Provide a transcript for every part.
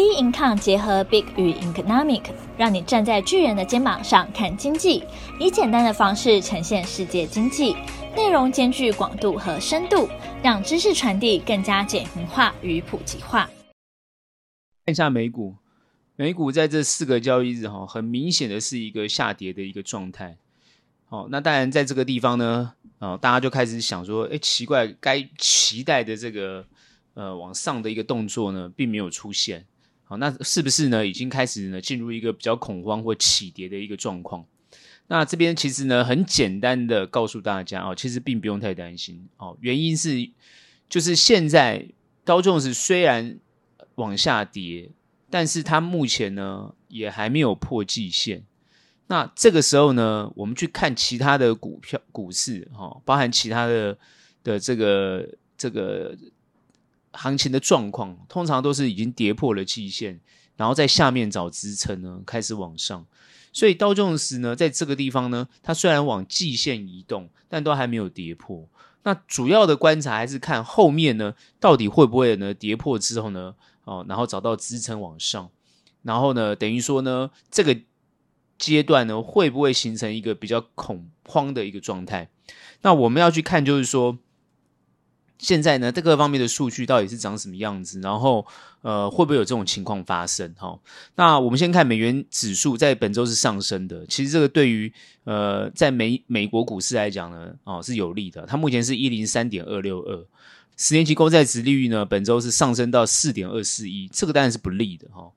B Income 结合 Big 与 Economic，让你站在巨人的肩膀上看经济，以简单的方式呈现世界经济，内容兼具广度和深度，让知识传递更加简明化与普及化。看一下美股，美股在这四个交易日哈，很明显的是一个下跌的一个状态。好，那当然在这个地方呢，啊，大家就开始想说，哎，奇怪，该期待的这个呃往上的一个动作呢，并没有出现。好，那是不是呢？已经开始呢进入一个比较恐慌或起跌的一个状况？那这边其实呢很简单的告诉大家哦，其实并不用太担心哦。原因是就是现在道琼斯虽然往下跌，但是它目前呢也还没有破季线。那这个时候呢，我们去看其他的股票、股市哈、哦，包含其他的的这个这个。行情的状况通常都是已经跌破了季线，然后在下面找支撑呢，开始往上。所以道琼斯呢，在这个地方呢，它虽然往季线移动，但都还没有跌破。那主要的观察还是看后面呢，到底会不会呢跌破之后呢，哦，然后找到支撑往上，然后呢，等于说呢，这个阶段呢，会不会形成一个比较恐慌的一个状态？那我们要去看，就是说。现在呢，这个方面的数据到底是长什么样子？然后，呃，会不会有这种情况发生？哈，那我们先看美元指数在本周是上升的。其实这个对于呃，在美美国股市来讲呢，哦，是有利的。它目前是一零三点二六二，十年期公债殖利率呢，本周是上升到四点二四一，这个当然是不利的哈。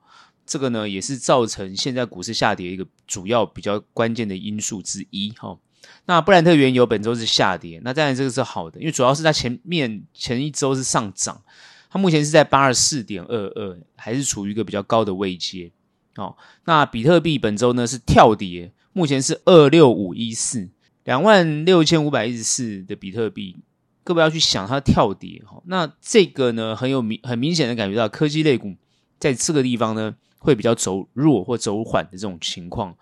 这个呢，也是造成现在股市下跌一个主要比较关键的因素之一哈。那布兰特原油本周是下跌，那当然这个是好的，因为主要是它前面前一周是上涨，它目前是在八十四点二二，还是处于一个比较高的位阶。哦，那比特币本周呢是跳跌，目前是二六五一四，两万六千五百一十四的比特币，各位要去想它跳跌哈。那这个呢很有明很明显的感觉到科技类股在这个地方呢会比较走弱或走缓的这种情况。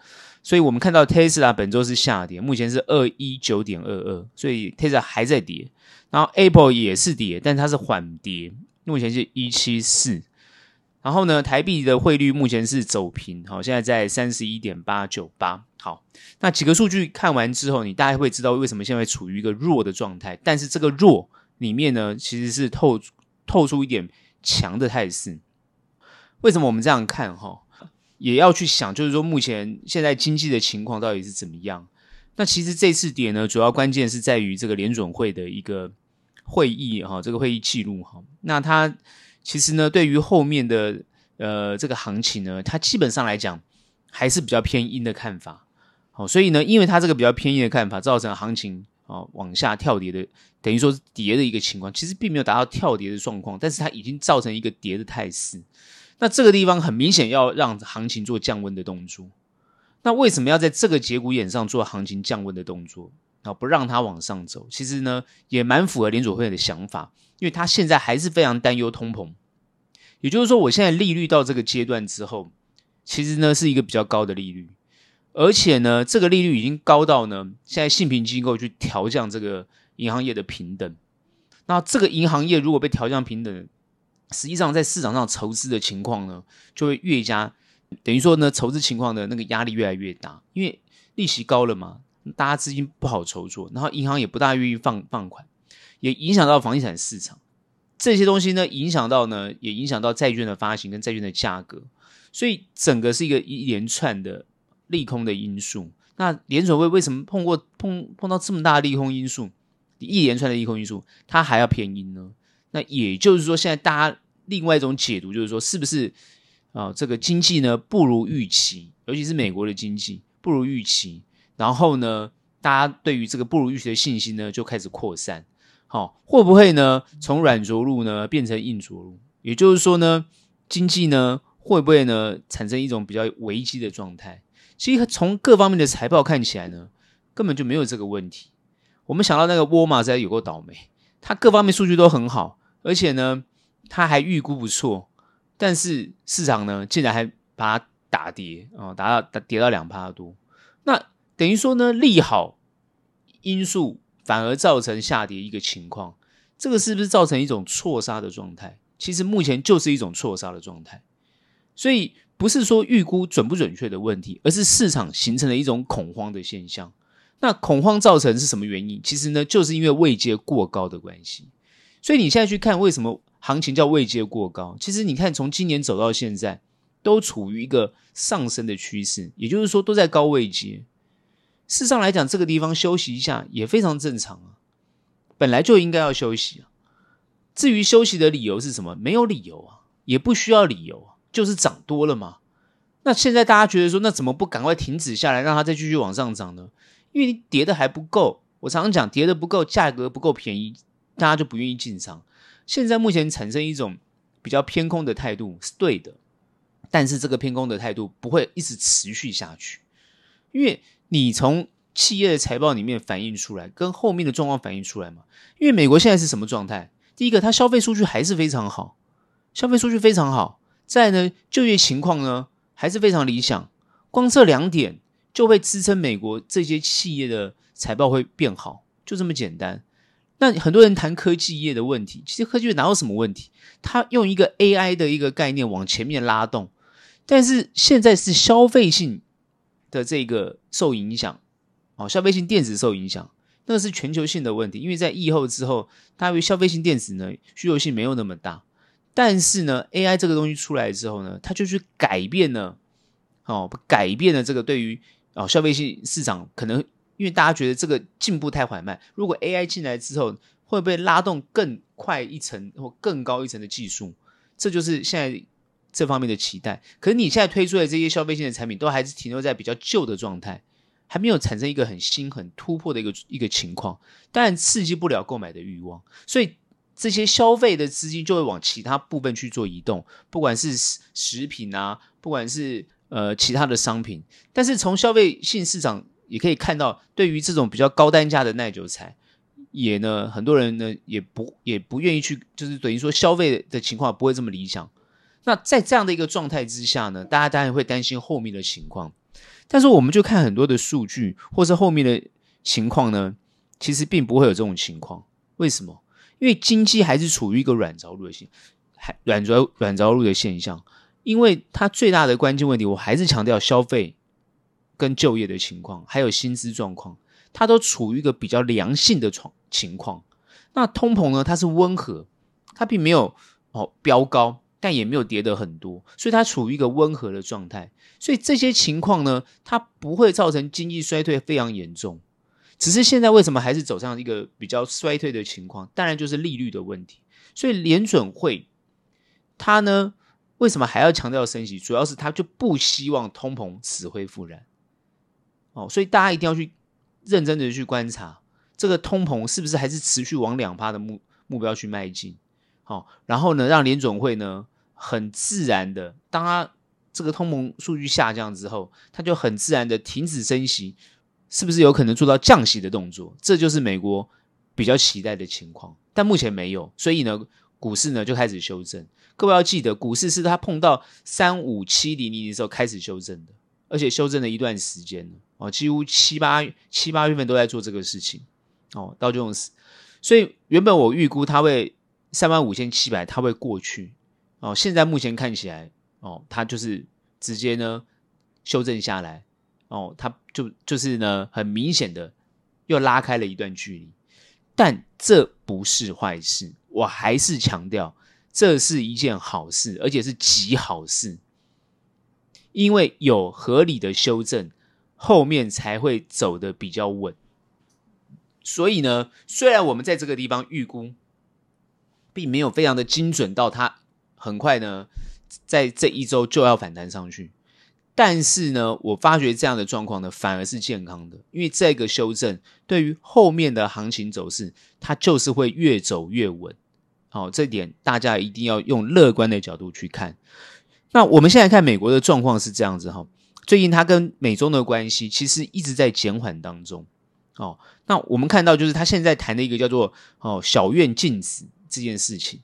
所以我们看到 Tesla 本周是下跌，目前是二一九点二二，所以 Tesla 还在跌。然后 Apple 也是跌，但它是缓跌，目前是一七四。然后呢，台币的汇率目前是走平，好，现在在三十一点八九八。好，那几个数据看完之后，你大概会知道为什么现在处于一个弱的状态。但是这个弱里面呢，其实是透透出一点强的态势。为什么我们这样看？哈？也要去想，就是说目前现在经济的情况到底是怎么样？那其实这次跌呢，主要关键是在于这个联准会的一个会议哈，这个会议记录哈。那它其实呢，对于后面的呃这个行情呢，它基本上来讲还是比较偏阴的看法。好，所以呢，因为它这个比较偏阴的看法，造成行情啊往下跳跌的，等于说是跌的一个情况，其实并没有达到跳跌的状况，但是它已经造成一个跌的态势。那这个地方很明显要让行情做降温的动作，那为什么要在这个节骨眼上做行情降温的动作？啊，不让它往上走，其实呢也蛮符合联准会的想法，因为他现在还是非常担忧通膨，也就是说，我现在利率到这个阶段之后，其实呢是一个比较高的利率，而且呢这个利率已经高到呢现在信评机构去调降这个银行业的平等，那这个银行业如果被调降平等，实际上，在市场上筹资的情况呢，就会越加等于说呢，筹资情况的那个压力越来越大，因为利息高了嘛，大家资金不好筹措，然后银行也不大愿意放放款，也影响到房地产市场这些东西呢，影响到呢，也影响到债券的发行跟债券的价格，所以整个是一个一连串的利空的因素。那联准会为什么碰过碰碰到这么大的利空因素，一连串的利空因素，它还要偏鹰呢？那也就是说，现在大家另外一种解读就是说，是不是啊？这个经济呢不如预期，尤其是美国的经济不如预期，然后呢，大家对于这个不如预期的信心呢就开始扩散。好，会不会呢从软着陆呢变成硬着陆？也就是说呢，经济呢会不会呢产生一种比较危机的状态？其实从各方面的财报看起来呢，根本就没有这个问题。我们想到那个沃尔玛在有够倒霉，它各方面数据都很好。而且呢，他还预估不错，但是市场呢，竟然还把它打跌啊、哦，打到打跌到两趴多。那等于说呢，利好因素反而造成下跌一个情况，这个是不是造成一种错杀的状态？其实目前就是一种错杀的状态。所以不是说预估准不准确的问题，而是市场形成了一种恐慌的现象。那恐慌造成是什么原因？其实呢，就是因为位阶过高的关系。所以你现在去看为什么行情叫位阶过高？其实你看从今年走到现在，都处于一个上升的趋势，也就是说都在高位阶。事实上来讲，这个地方休息一下也非常正常啊，本来就应该要休息啊。至于休息的理由是什么？没有理由啊，也不需要理由啊，就是涨多了嘛。那现在大家觉得说，那怎么不赶快停止下来，让它再继续往上涨呢？因为你跌的还不够。我常常讲，跌的不够，价格不够便宜，大家就不愿意进场。现在目前产生一种比较偏空的态度是对的，但是这个偏空的态度不会一直持续下去，因为你从企业的财报里面反映出来，跟后面的状况反映出来嘛。因为美国现在是什么状态？第一个，它消费数据还是非常好，消费数据非常好。再呢，就业情况呢还是非常理想。光这两点就会支撑美国这些企业的财报会变好，就这么简单。那很多人谈科技业的问题，其实科技业哪有什么问题？它用一个 AI 的一个概念往前面拉动，但是现在是消费性的这个受影响，哦，消费性电子受影响。那是全球性的问题，因为在疫后之后，大约消费性电子呢需求性没有那么大，但是呢，AI 这个东西出来之后呢，它就去改变了，哦，改变了这个对于哦消费性市场可能，因为大家觉得这个进步太缓慢，如果 AI 进来之后，会不会拉动更快一层或更高一层的技术？这就是现在这方面的期待。可是你现在推出的这些消费性的产品，都还是停留在比较旧的状态。还没有产生一个很新、很突破的一个一个情况，当然刺激不了购买的欲望，所以这些消费的资金就会往其他部分去做移动，不管是食品啊，不管是呃其他的商品。但是从消费性市场也可以看到，对于这种比较高单价的耐久材，也呢很多人呢也不也不愿意去，就是等于说消费的情况不会这么理想。那在这样的一个状态之下呢，大家当然会担心后面的情况。但是我们就看很多的数据，或是后面的情况呢，其实并不会有这种情况。为什么？因为经济还是处于一个软着陆的现，还软着软着陆的现象。因为它最大的关键问题，我还是强调消费跟就业的情况，还有薪资状况，它都处于一个比较良性的状情况。那通膨呢，它是温和，它并没有哦飙高。但也没有跌得很多，所以它处于一个温和的状态。所以这些情况呢，它不会造成经济衰退非常严重。只是现在为什么还是走上一个比较衰退的情况？当然就是利率的问题。所以联准会它呢，为什么还要强调升息？主要是它就不希望通膨死灰复燃。哦，所以大家一定要去认真的去观察这个通膨是不是还是持续往两趴的目目标去迈进。哦，然后呢，让联准会呢很自然的，当它这个通膨数据下降之后，它就很自然的停止升息，是不是有可能做到降息的动作？这就是美国比较期待的情况，但目前没有，所以呢，股市呢就开始修正。各位要记得，股市是它碰到三五七零零的时候开始修正的，而且修正了一段时间哦，几乎七八七八月份都在做这个事情哦，道琼斯。所以原本我预估它会。三万五千七百，它会过去哦。现在目前看起来哦，它就是直接呢修正下来哦，它就就是呢很明显的又拉开了一段距离。但这不是坏事，我还是强调这是一件好事，而且是极好事，因为有合理的修正，后面才会走得比较稳。所以呢，虽然我们在这个地方预估。并没有非常的精准到它很快呢，在这一周就要反弹上去。但是呢，我发觉这样的状况呢，反而是健康的，因为这个修正对于后面的行情走势，它就是会越走越稳。好，这点大家一定要用乐观的角度去看。那我们现在看美国的状况是这样子哈，最近它跟美中的关系其实一直在减缓当中。哦，那我们看到就是他现在谈的一个叫做哦小院禁止。这件事情，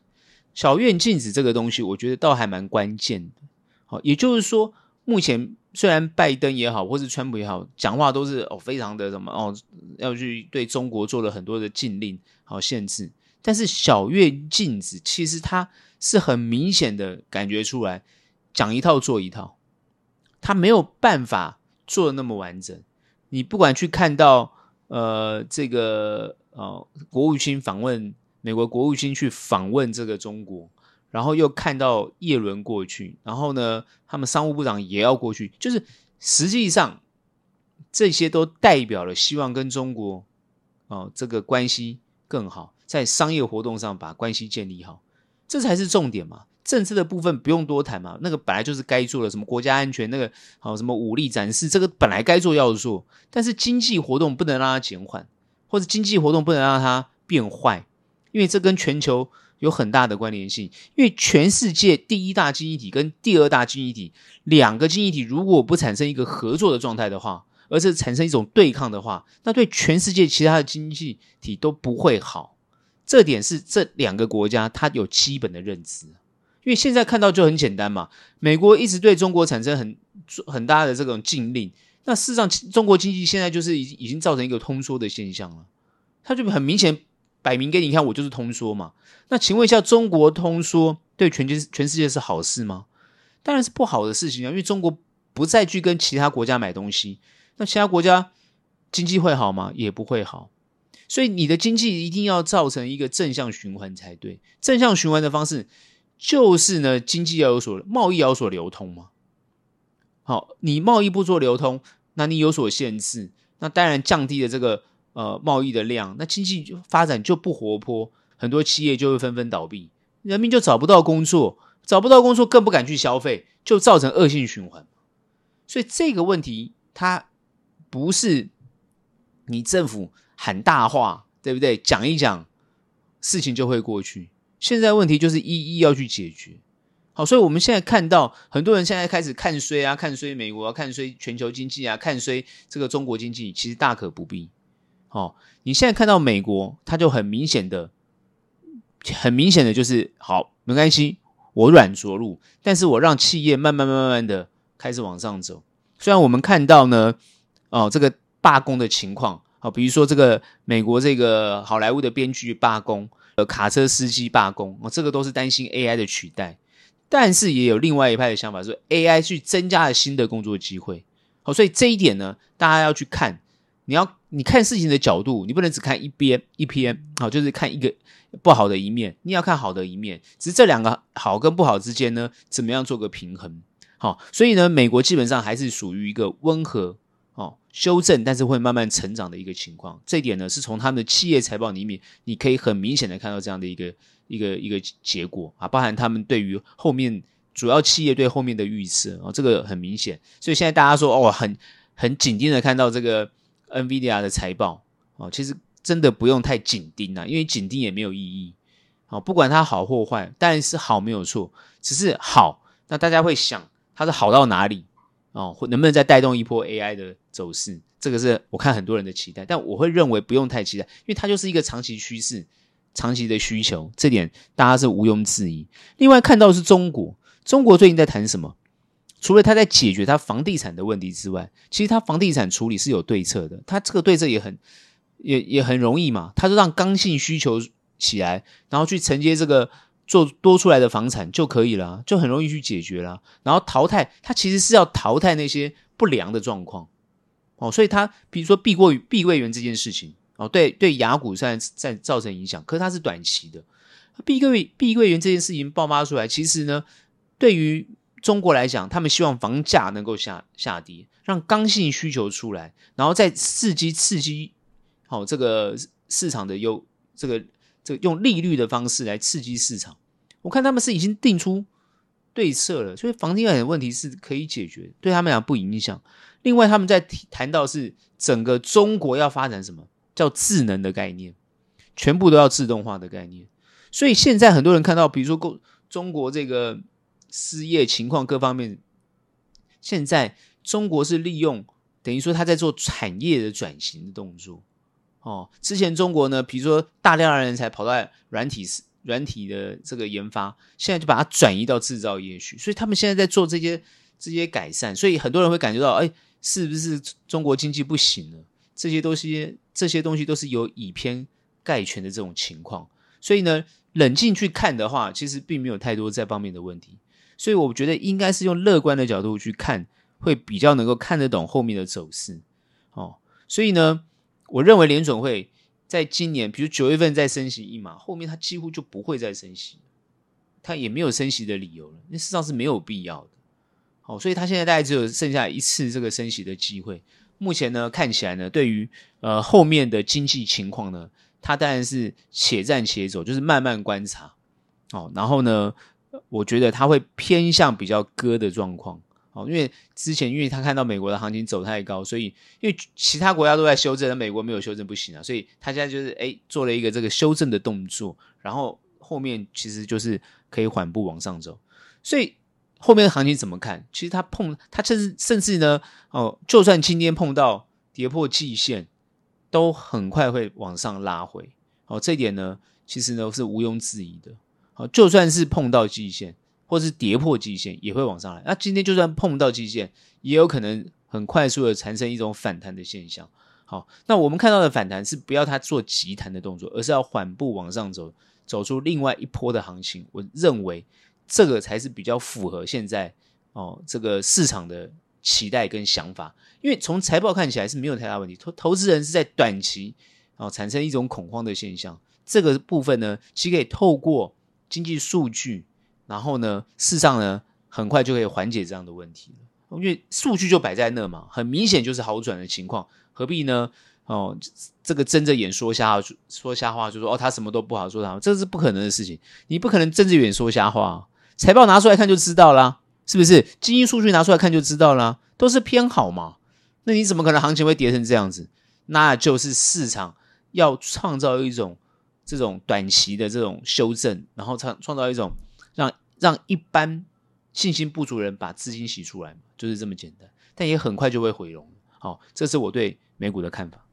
小院禁止这个东西，我觉得倒还蛮关键的。好，也就是说，目前虽然拜登也好，或是川普也好，讲话都是哦非常的什么哦，要去对中国做了很多的禁令、好限制，但是小院禁止其实它是很明显的感觉出来，讲一套做一套，他没有办法做的那么完整。你不管去看到呃这个呃国务卿访问美国国务卿去访问这个中国，然后又看到叶伦过去，然后呢，他们商务部长也要过去，就是实际上这些都代表了希望跟中国哦、这个关系更好，在商业活动上把关系建立好，这才是重点嘛。政治的部分不用多谈嘛，那个本来就是该做的，什么国家安全，那个好什么武力展示，这个本来该做要做。但是经济活动不能让它减缓，或者经济活动不能让它变坏，因为这跟全球有很大的关联性。因为全世界第一大经济体跟第二大经济体两个经济体如果不产生一个合作的状态的话，而是产生一种对抗的话，那对全世界其他的经济体都不会好。这点是这两个国家它有基本的认知。因为现在看到就很简单嘛，美国一直对中国产生很很大的这种禁令，那事实上中国经济现在就是已已经造成一个通缩的现象了，它就很明显摆明给你看，我就是通缩嘛。那请问一下，中国通缩对全全全世界是好事吗？当然是不好的事情啊，因为中国不再去跟其他国家买东西，那其他国家经济会好吗？也不会好。所以你的经济一定要造成一个正向循环才对，正向循环的方式。就是呢，经济要有所贸易要有所流通嘛。好，你贸易不做流通，那你有所限制，那当然降低了这个呃贸易的量，那经济发展就不活泼，很多企业就会纷纷倒闭，人民就找不到工作，找不到工作更不敢去消费，就造成恶性循环。所以这个问题它不是你政府喊大话，对不对？讲一讲，事情就会过去。现在问题就是一一要去解决，好，所以我们现在看到很多人现在开始看衰啊，看衰美国啊，看衰全球经济啊，看衰这个中国经济，其实大可不必。好，你现在看到美国，它就很明显的、很明显的就是好，没关系，我软着陆，但是我让企业慢慢、慢慢的开始往上走。虽然我们看到呢，哦，这个罢工的情况，好，比如说这个美国这个好莱坞的编剧罢工。呃，卡车司机罢工，哦，这个都是担心 AI 的取代，但是也有另外一派的想法，说 AI 去增加了新的工作机会。好，所以这一点呢，大家要去看，你要你看事情的角度，你不能只看一边一篇，好，就是看一个不好的一面，你要看好的一面，只是这两个好跟不好之间呢，怎么样做个平衡？好，所以呢，美国基本上还是属于一个温和。哦，修正，但是会慢慢成长的一个情况，这一点呢，是从他们的企业财报里面，你可以很明显的看到这样的一个一个一个结果啊，包含他们对于后面主要企业对后面的预测啊，这个很明显。所以现在大家说哦，很很紧盯的看到这个 NVIDIA 的财报哦，其实真的不用太紧盯啊，因为紧盯也没有意义。好，不管它好或坏，当然是好没有错，只是好，那大家会想它是好到哪里？哦，或能不能再带动一波 AI 的走势？这个是我看很多人的期待，但我会认为不用太期待，因为它就是一个长期趋势、长期的需求，这点大家是毋庸置疑。另外看到的是中国，中国最近在谈什么？除了他在解决他房地产的问题之外，其实他房地产处理是有对策的，他这个对策也很也也很容易嘛，他就让刚性需求起来，然后去承接这个。做多出来的房产就可以了，就很容易去解决了。然后淘汰，它其实是要淘汰那些不良的状况哦。所以它比如说碧桂碧桂园这件事情哦，对对，雅股在在造成影响，可是它是短期的。碧桂碧桂园这件事情爆发出来，其实呢，对于中国来讲，他们希望房价能够下下跌，让刚性需求出来，然后再刺激刺激好这个市场的优这个。这个用利率的方式来刺激市场，我看他们是已经定出对策了，所以房地产的问题是可以解决，对他们俩不影响。另外，他们在谈到是整个中国要发展什么叫智能的概念，全部都要自动化的概念。所以现在很多人看到，比如说中国这个失业情况各方面，现在中国是利用等于说他在做产业的转型的动作。哦，之前中国呢，比如说大量的人才跑到软体、软体的这个研发，现在就把它转移到制造业去，所以他们现在在做这些这些改善，所以很多人会感觉到，哎，是不是中国经济不行了？这些东西，这些东西都是有以偏概全的这种情况，所以呢，冷静去看的话，其实并没有太多这方面的问题。所以我觉得应该是用乐观的角度去看，会比较能够看得懂后面的走势。哦，所以呢，我认为联准会在今年，比如九月份再升息一码，后面它几乎就不会再升息，它也没有升息的理由了，那事实上是没有必要的。哦，所以它现在大概只有剩下一次这个升息的机会。目前呢，看起来呢，对于呃后面的经济情况呢，它当然是且战且走，就是慢慢观察。哦，然后呢，我觉得它会偏向比较鸽的状况。哦，因为之前因为他看到美国的行情走太高，所以因为其他国家都在修正，美国没有修正不行啊，所以他现在就是诶做了一个这个修正的动作，然后后面其实就是可以缓步往上走。所以后面的行情怎么看？其实它碰它甚至甚至呢，哦，就算今天碰到跌破季线，都很快会往上拉回。哦，这一点呢，其实呢是毋庸置疑的。哦，就算是碰到季线。或是跌破季线也会往上来，那今天就算碰到季线，也有可能很快速的产生一种反弹的现象。好，那我们看到的反弹是不要它做急弹的动作，而是要缓步往上走，走出另外一波的行情。我认为这个才是比较符合现在哦这个市场的期待跟想法，因为从财报看起来是没有太大问题，投投资人是在短期哦产生一种恐慌的现象。这个部分呢，其实可以透过经济数据。然后呢，事实上呢，很快就可以缓解这样的问题了，因为数据就摆在那嘛，很明显就是好转的情况，何必呢？哦，这个睁着眼说瞎话，说瞎话就说哦，他什么都不好，说他这是不可能的事情，你不可能睁着眼说瞎话，财报拿出来看就知道啦，是不是？经济数据拿出来看就知道啦，都是偏好嘛，那你怎么可能行情会跌成这样子？那就是市场要创造一种这种短期的这种修正，然后创创造一种。让一般信心不足人把资金洗出来嘛，就是这么简单，但也很快就会回笼。好，这是我对美股的看法。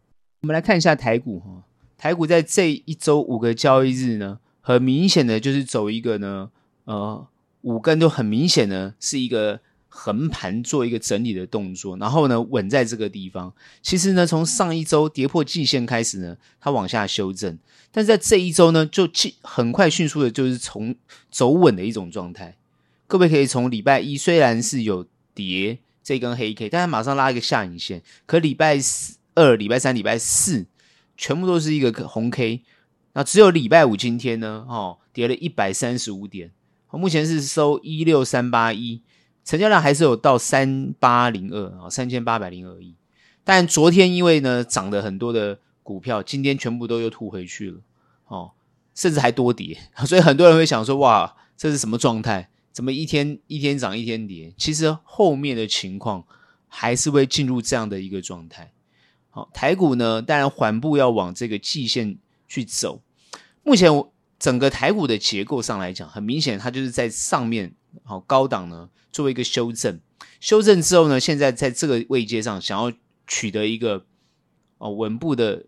我们来看一下台股哈，台股在这一周五个交易日呢，很明显的就是走一个呢，呃，五根都很明显的是一个横盘做一个整理的动作，然后呢稳在这个地方。其实呢，从上一周跌破季线开始呢，它往下修正。但是在这一周呢，就很快迅速的，就是从走稳的一种状态。各位可以从礼拜一虽然是有跌这根黑 K，但它马上拉一个下影线。可礼拜二、礼拜三、礼拜四全部都是一个红 K，那只有礼拜五今天呢，哦，跌了一百三十五点，目前是收一六三八一，成交量还是有到三八零二啊，三千八百零二亿。但昨天因为呢涨了很多的。股票今天全部都又吐回去了，哦，甚至还多跌，所以很多人会想说：哇，这是什么状态？怎么一天一天涨，一天跌？其实后面的情况还是会进入这样的一个状态。好，台股呢，当然缓步要往这个季线去走。目前整个台股的结构上来讲，很明显它就是在上面，好高档呢，作为一个修正，修正之后呢，现在在这个位阶上想要取得一个哦稳步的。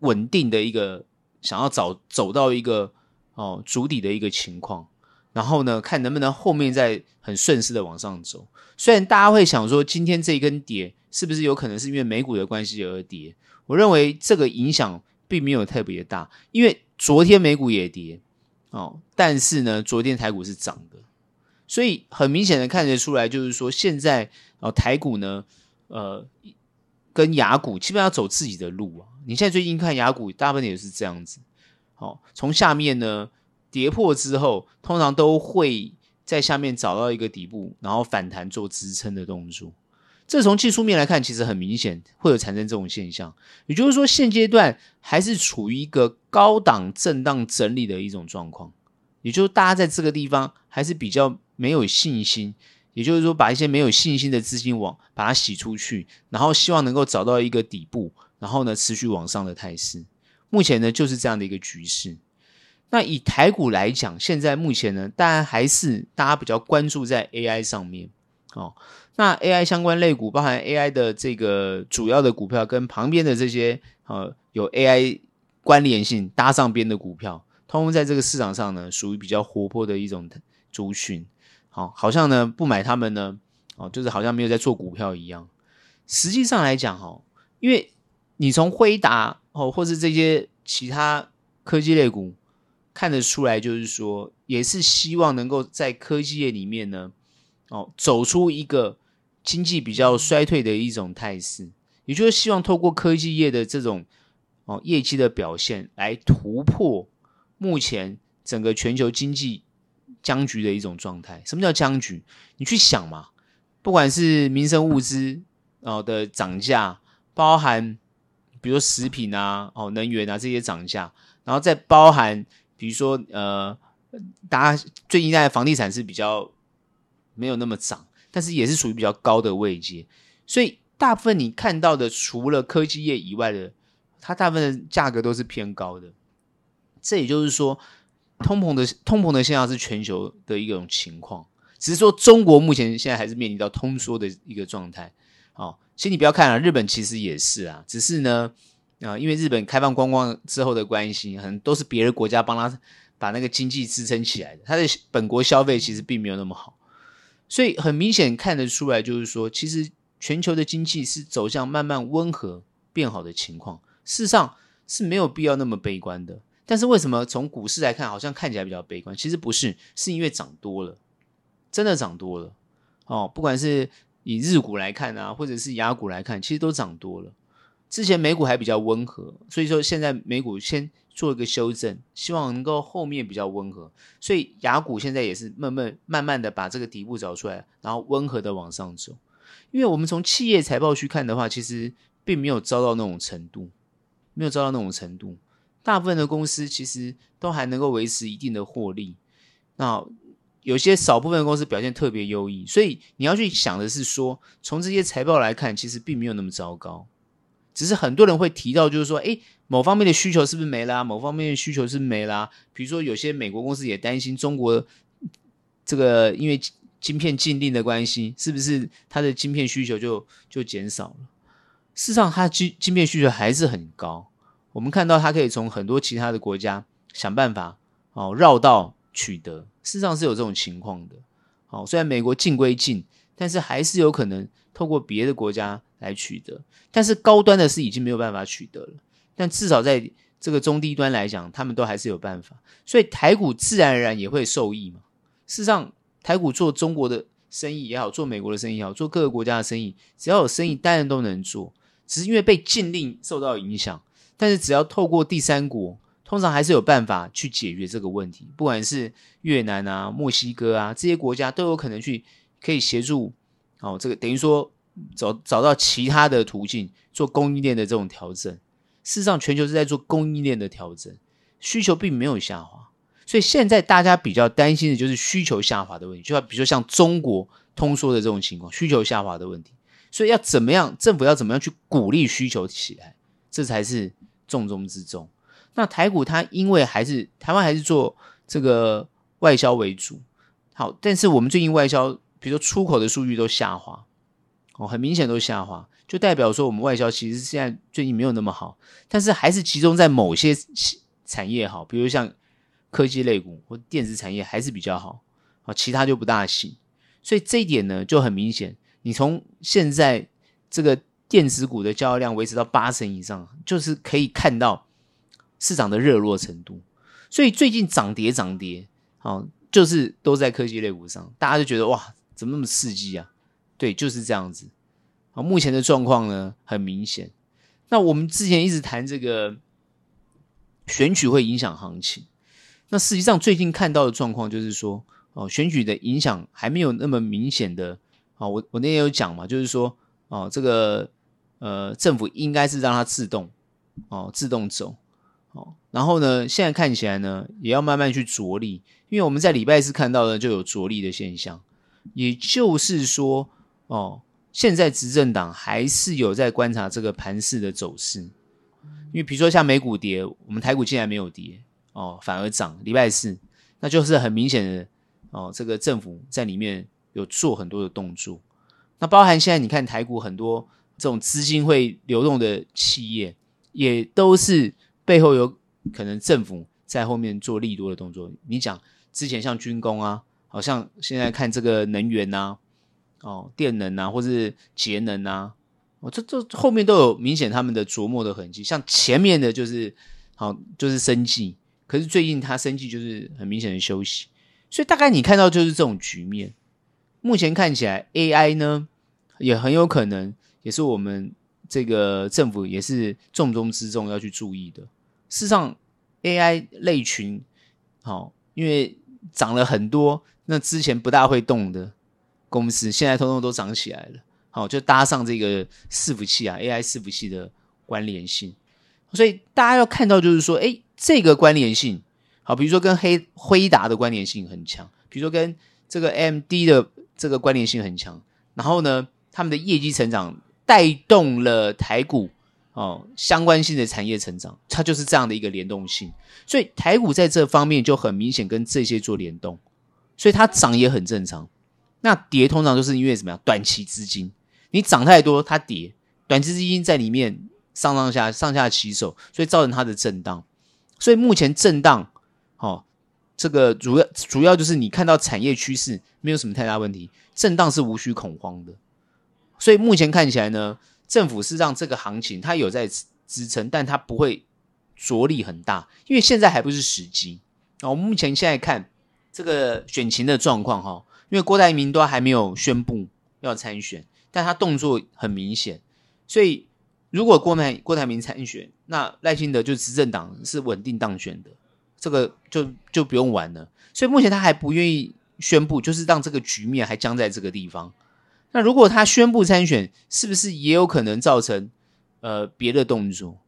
稳定的一个想要找走到一个哦足底的一个情况，然后呢，看能不能后面再很顺势的往上走。虽然大家会想说，今天这一根跌是不是有可能是因为美股的关系而跌？我认为这个影响并没有特别大，因为昨天美股也跌哦，但是呢，昨天台股是涨的，所以很明显的看得出来，就是说现在哦台股呢，呃，跟雅股基本上走自己的路啊。你现在最近看雅股，大部分也是这样子。好，从下面呢跌破之后，通常都会在下面找到一个底部，然后反弹做支撑的动作。这从技术面来看，其实很明显会有产生这种现象。也就是说，现阶段还是处于一个高档震荡整理的一种状况。也就是大家在这个地方还是比较没有信心。也就是说，把一些没有信心的资金往把它洗出去，然后希望能够找到一个底部。然后呢，持续往上的态势，目前呢就是这样的一个局势。那以台股来讲，现在目前呢，当然还是大家比较关注在 AI 上面哦。那 AI 相关类股，包含 AI 的这个主要的股票，跟旁边的这些呃有 AI 关联性搭上边的股票，通通在这个市场上呢，属于比较活泼的一种族群。哦，好像呢不买他们呢，哦，就是好像没有在做股票一样。实际上来讲，哦，因为你从辉达哦，或是这些其他科技类股看得出来，就是说，也是希望能够在科技业里面呢，哦，走出一个经济比较衰退的一种态势，也就是希望透过科技业的这种哦业绩的表现来突破目前整个全球经济僵局的一种状态。什么叫僵局？你去想嘛，不管是民生物资哦的涨价，包含比如说食品啊、哦能源啊这些涨价，然后再包含比如说呃。大家最近在房地产是比较没有那么涨，但是也是属于比较高的位阶，所以大部分你看到的，除了科技业以外的，它大部分的价格都是偏高的。这也就是说，通膨的通膨的现象是全球的一种情况，只是说中国目前现在还是面临到通缩的一个状态。哦，其实你不要看啊，日本其实也是啊，只是呢，啊、因为日本开放观光之后的关系，可能都是别的国家帮他。把那个经济支撑起来的，它的本国消费其实并没有那么好，所以很明显看得出来，就是说，其实全球的经济是走向慢慢温和变好的情况。事实上是没有必要那么悲观的。但是为什么从股市来看，好像看起来比较悲观？其实不是，是因为涨多了，真的涨多了哦。不管是以日股来看啊，或者是雅股来看，其实都涨多了。之前美股还比较温和，所以说现在美股先。做一个修正，希望能够后面比较温和，所以雅股现在也是慢慢慢慢的把这个底部找出来，然后温和的往上走。因为我们从企业财报去看的话，其实并没有遭到那种程度，没有遭到那种程度。大部分的公司其实都还能够维持一定的获利，那有些少部分公司表现特别优异，所以你要去想的是说，从这些财报来看，其实并没有那么糟糕。只是很多人会提到，就是说，诶，某方面的需求是不是没啦？某方面的需求是没啦？比如说，有些美国公司也担心中国这个因为晶片禁令的关系，是不是它的晶片需求就就减少了？事实上，它晶晶片需求还是很高。我们看到它可以从很多其他的国家想办法哦绕道取得，事实上是有这种情况的。好，虽然美国禁归禁，但是还是有可能透过别的国家。来取得，但是高端的是已经没有办法取得了。但至少在这个中低端来讲，他们都还是有办法。所以台股自然而然也会受益嘛。事实上，台股做中国的生意也好，做美国的生意也好，做各个国家的生意，只要有生意，当然都能做。只是因为被禁令受到影响，但是只要透过第三国，通常还是有办法去解决这个问题。不管是越南啊、墨西哥啊这些国家，都有可能去可以协助。哦，这个等于说。找找到其他的途径做供应链的这种调整，事实上全球是在做供应链的调整，需求并没有下滑，所以现在大家比较担心的就是需求下滑的问题，就像比如说像中国通缩的这种情况，需求下滑的问题，所以要怎么样，政府要怎么样去鼓励需求起来，这才是重中之重。那台股它因为还是台湾还是做这个外销为主，好，但是我们最近外销，比如说出口的数据都下滑。哦，很明显都下滑，就代表说我们外销其实现在最近没有那么好，但是还是集中在某些产业好，比如像科技类股或电子产业还是比较好，啊，其他就不大行。所以这一点呢就很明显，你从现在这个电子股的交易量维持到八成以上，就是可以看到市场的热络程度。所以最近涨跌涨跌，哦，就是都在科技类股上，大家就觉得哇，怎么那么刺激啊？对，就是这样子。啊，目前的状况呢，很明显。那我们之前一直谈这个选举会影响行情，那实际上最近看到的状况就是说，哦，选举的影响还没有那么明显的。哦，我我那天有讲嘛，就是说，哦，这个呃，政府应该是让它自动，哦，自动走。哦，然后呢，现在看起来呢，也要慢慢去着力，因为我们在礼拜四看到的就有着力的现象，也就是说。哦，现在执政党还是有在观察这个盘势的走势，因为比如说像美股跌，我们台股竟然没有跌，哦，反而涨。礼拜四，那就是很明显的，哦，这个政府在里面有做很多的动作。那包含现在你看台股很多这种资金会流动的企业，也都是背后有可能政府在后面做利多的动作。你讲之前像军工啊，好像现在看这个能源啊。哦，电能啊，或是节能啊，哦，这这后面都有明显他们的琢磨的痕迹。像前面的就是，好，就是生计，可是最近它生计就是很明显的休息，所以大概你看到就是这种局面。目前看起来，AI 呢也很有可能，也是我们这个政府也是重中之重要去注意的。事实上，AI 类群，好、哦，因为涨了很多，那之前不大会动的公司，现在通通都涨起来了。好、哦，就搭上这个伺服器啊，AI 伺服器的关联性。所以大家要看到，就是说，哎，这个关联性，好，比如说跟黑辉达的关联性很强，比如说跟这个 MD 的这个关联性很强，然后呢，他们的业绩成长带动了台股哦相关性的产业成长，它就是这样的一个联动性。所以台股在这方面就很明显跟这些做联动，所以它涨也很正常。那跌通常就是因为怎么样？短期资金，你涨太多，它跌，短期资金在里面。上上下上下起手，所以造成它的震荡。所以目前震荡，哦，这个主要主要就是你看到产业趋势没有什么太大问题，震荡是无需恐慌的。所以目前看起来呢，政府是让这个行情它有在支撑，但它不会着力很大，因为现在还不是时机。哦，我们目前现在看这个选情的状况哈，因为郭台铭都还没有宣布要参选，但他动作很明显，所以。如果郭台郭台铭参选，那赖清德就执政党是稳定当选的，这个就就不用玩了。所以目前他还不愿意宣布，就是让这个局面还僵在这个地方。那如果他宣布参选，是不是也有可能造成呃别的动作？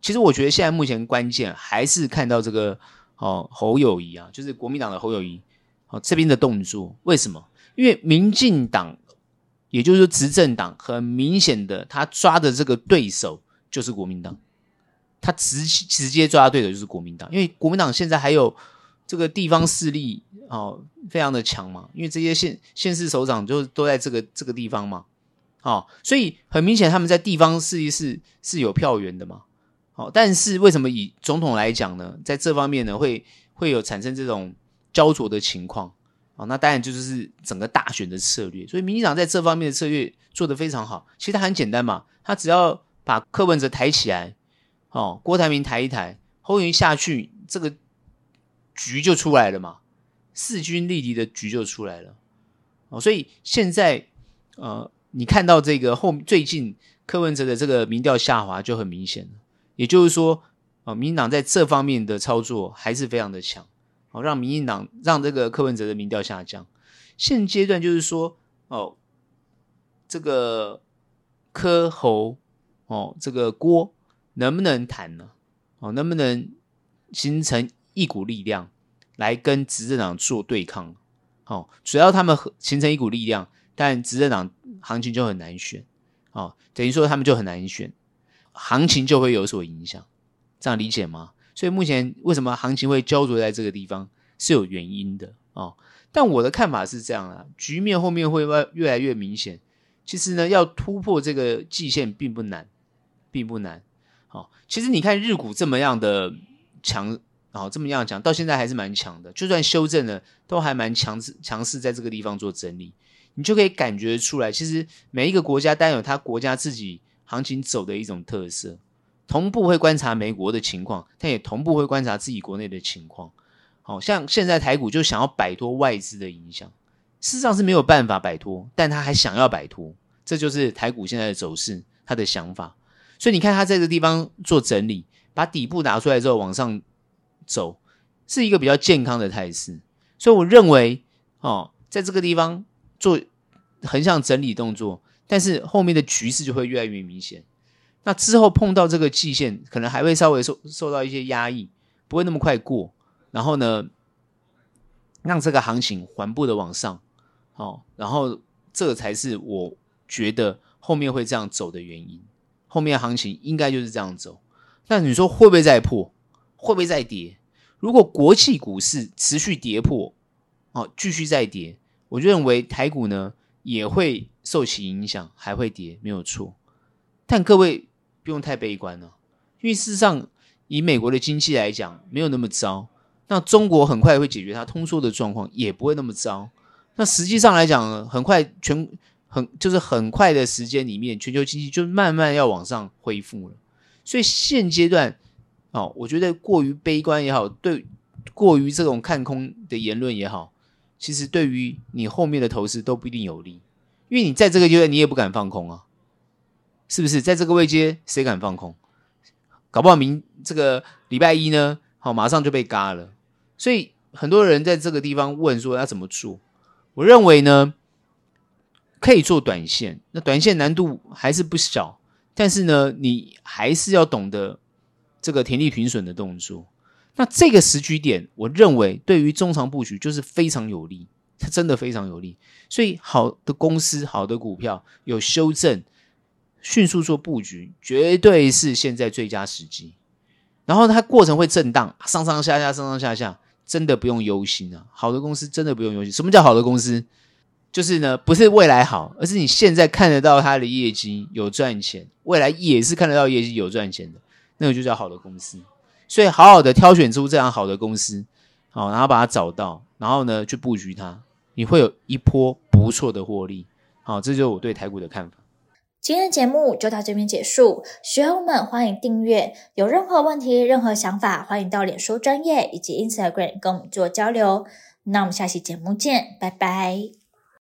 其实我觉得现在目前关键还是看到这个哦侯友谊啊，就是国民党的侯友谊哦这边的动作。为什么？因为民进党。也就是说，执政党很明显的，他抓的这个对手就是国民党，他直直接抓的对手就是国民党，因为国民党现在还有这个地方势力哦，非常的强嘛，因为这些县县市首长就都在这个这个地方嘛，哦，所以很明显他们在地方势力是是有票源的嘛，哦，但是为什么以总统来讲呢，在这方面呢会会有产生这种焦灼的情况？哦，那当然就是整个大选的策略，所以民进党在这方面的策略做得非常好。其实它很简单嘛，他只要把柯文哲抬起来，哦，郭台铭抬一抬，侯友下去，这个局就出来了嘛，势均力敌的局就出来了。哦，所以现在呃，你看到这个后最近柯文哲的这个民调下滑就很明显了，也就是说，哦，民进党在这方面的操作还是非常的强。哦，让民进党让这个柯文哲的民调下降。现阶段就是说，哦，这个柯侯哦，这个郭能不能谈呢？哦，能不能形成一股力量来跟执政党做对抗？哦，只要他们形成一股力量，但执政党行情就很难选。哦，等于说他们就很难选，行情就会有所影响。这样理解吗？所以目前为什么行情会焦灼在这个地方是有原因的哦。但我的看法是这样啊，局面后面会越来越明显。其实呢，要突破这个季线并不难，并不难。哦，其实你看日股这么样的强，哦，这么样讲，到现在还是蛮强的。就算修正了，都还蛮强势，强势在这个地方做整理，你就可以感觉出来，其实每一个国家单有它国家自己行情走的一种特色。同步会观察美国的情况，但也同步会观察自己国内的情况。好像现在台股就想要摆脱外资的影响，事实上是没有办法摆脱，但他还想要摆脱，这就是台股现在的走势，他的想法。所以你看他在这个地方做整理，把底部拿出来之后往上走，是一个比较健康的态势。所以我认为，哦，在这个地方做横向整理动作，但是后面的局势就会越来越明显。那之后碰到这个季线，可能还会稍微受受到一些压抑，不会那么快过。然后呢，让这个行情缓步的往上，哦，然后这才是我觉得后面会这样走的原因。后面行情应该就是这样走。那你说会不会再破？会不会再跌？如果国际股市持续跌破，哦，继续再跌，我就认为台股呢也会受其影响，还会跌，没有错。但各位。不用太悲观了，因为事实上，以美国的经济来讲，没有那么糟。那中国很快会解决它通缩的状况，也不会那么糟。那实际上来讲，很快全很就是很快的时间里面，全球经济就慢慢要往上恢复了。所以现阶段，哦，我觉得过于悲观也好，对过于这种看空的言论也好，其实对于你后面的投资都不一定有利，因为你在这个阶段你也不敢放空啊，是不是？在这个位阶谁敢放空？搞不好明这个礼拜一呢，好马上就被嘎了。所以很多人在这个地方问说要怎么做？我认为呢，可以做短线，那短线难度还是不小，但是呢，你还是要懂得这个田地停损的动作。那这个时局点，我认为对于中长布局就是非常有利，它真的非常有利。所以好的公司、好的股票有修正，迅速做布局，绝对是现在最佳时机。然后它过程会震荡，上上下下，上上下下，真的不用忧心啊！好的公司真的不用忧心。什么叫好的公司？就是呢，不是未来好，而是你现在看得到它的业绩有赚钱，未来也是看得到业绩有赚钱的，那个就叫好的公司。所以，好好的挑选出这样好的公司，好，然后把它找到，然后呢，去布局它，你会有一波不错的获利。好，这就是我对台股的看法。今天的节目就到这边结束，学友们欢迎订阅，有任何问题、任何想法，欢迎到脸书专业以及 Instagram 跟我们做交流。那我们下期节目见，拜拜。